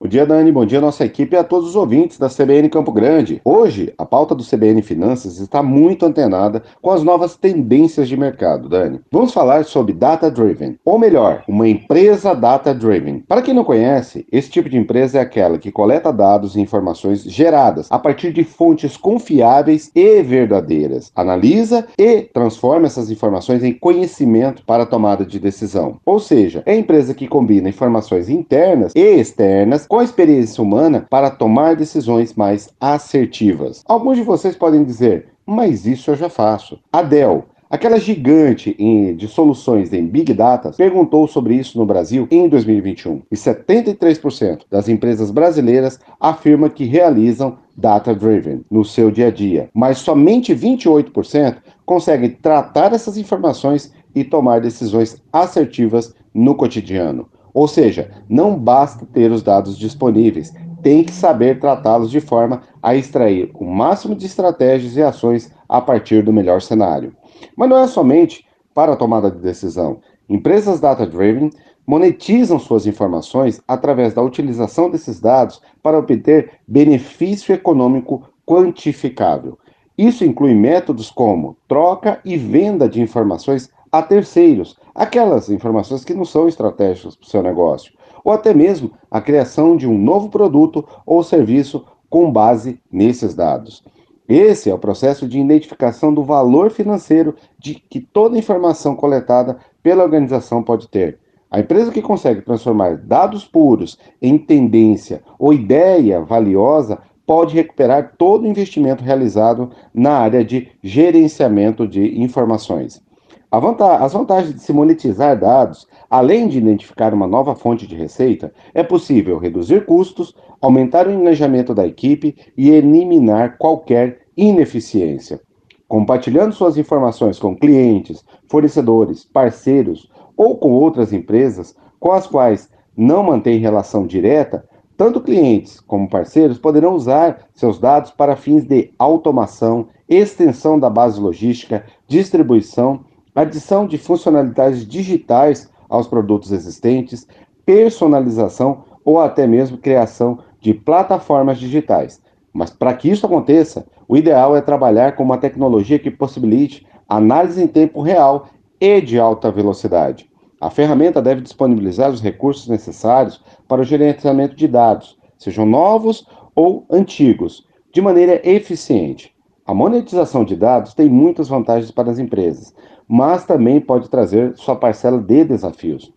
Bom dia, Dani. Bom dia, nossa equipe e a todos os ouvintes da CBN Campo Grande. Hoje, a pauta do CBN Finanças está muito antenada com as novas tendências de mercado, Dani. Vamos falar sobre Data Driven, ou melhor, uma empresa Data Driven. Para quem não conhece, esse tipo de empresa é aquela que coleta dados e informações geradas a partir de fontes confiáveis e verdadeiras, analisa e transforma essas informações em conhecimento para a tomada de decisão. Ou seja, é a empresa que combina informações internas e externas com a experiência humana para tomar decisões mais assertivas. Alguns de vocês podem dizer, mas isso eu já faço. A Dell, Aquela gigante de soluções em Big Data perguntou sobre isso no Brasil em 2021 e 73% das empresas brasileiras afirma que realizam data driven no seu dia a dia, mas somente 28% conseguem tratar essas informações e tomar decisões assertivas no cotidiano. Ou seja, não basta ter os dados disponíveis, tem que saber tratá-los de forma a extrair o máximo de estratégias e ações a partir do melhor cenário. Mas não é somente para a tomada de decisão. Empresas data-driven monetizam suas informações através da utilização desses dados para obter benefício econômico quantificável. Isso inclui métodos como troca e venda de informações a terceiros, aquelas informações que não são estratégicas para o seu negócio, ou até mesmo a criação de um novo produto ou serviço com base nesses dados. Esse é o processo de identificação do valor financeiro de que toda informação coletada pela organização pode ter. A empresa que consegue transformar dados puros em tendência ou ideia valiosa pode recuperar todo o investimento realizado na área de gerenciamento de informações. As vantagens de se monetizar dados, além de identificar uma nova fonte de receita, é possível reduzir custos, aumentar o engajamento da equipe e eliminar qualquer ineficiência. Compartilhando suas informações com clientes, fornecedores, parceiros ou com outras empresas com as quais não mantém relação direta, tanto clientes como parceiros poderão usar seus dados para fins de automação, extensão da base logística, distribuição adição de funcionalidades digitais aos produtos existentes, personalização ou até mesmo criação de plataformas digitais. Mas para que isso aconteça, o ideal é trabalhar com uma tecnologia que possibilite análise em tempo real e de alta velocidade. A ferramenta deve disponibilizar os recursos necessários para o gerenciamento de dados, sejam novos ou antigos, de maneira eficiente. A monetização de dados tem muitas vantagens para as empresas, mas também pode trazer sua parcela de desafios.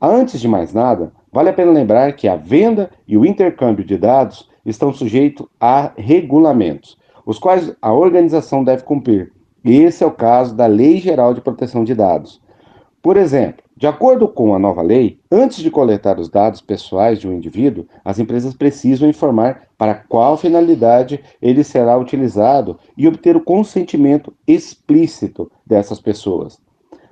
Antes de mais nada, vale a pena lembrar que a venda e o intercâmbio de dados estão sujeitos a regulamentos, os quais a organização deve cumprir. Esse é o caso da Lei Geral de Proteção de Dados. Por exemplo, de acordo com a nova lei, antes de coletar os dados pessoais de um indivíduo, as empresas precisam informar para qual finalidade ele será utilizado e obter o consentimento explícito dessas pessoas.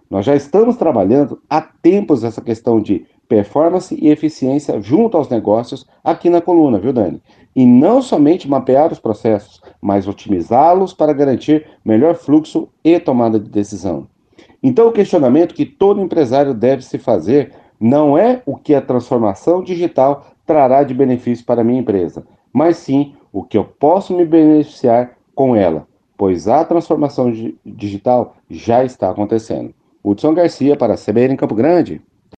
Nós já estamos trabalhando há tempos essa questão de performance e eficiência junto aos negócios aqui na coluna, viu, Dani? E não somente mapear os processos, mas otimizá-los para garantir melhor fluxo e tomada de decisão. Então, o questionamento que todo empresário deve se fazer não é o que a transformação digital trará de benefício para a minha empresa, mas sim o que eu posso me beneficiar com ela, pois a transformação digital já está acontecendo. Hudson Garcia para a CBN Campo Grande.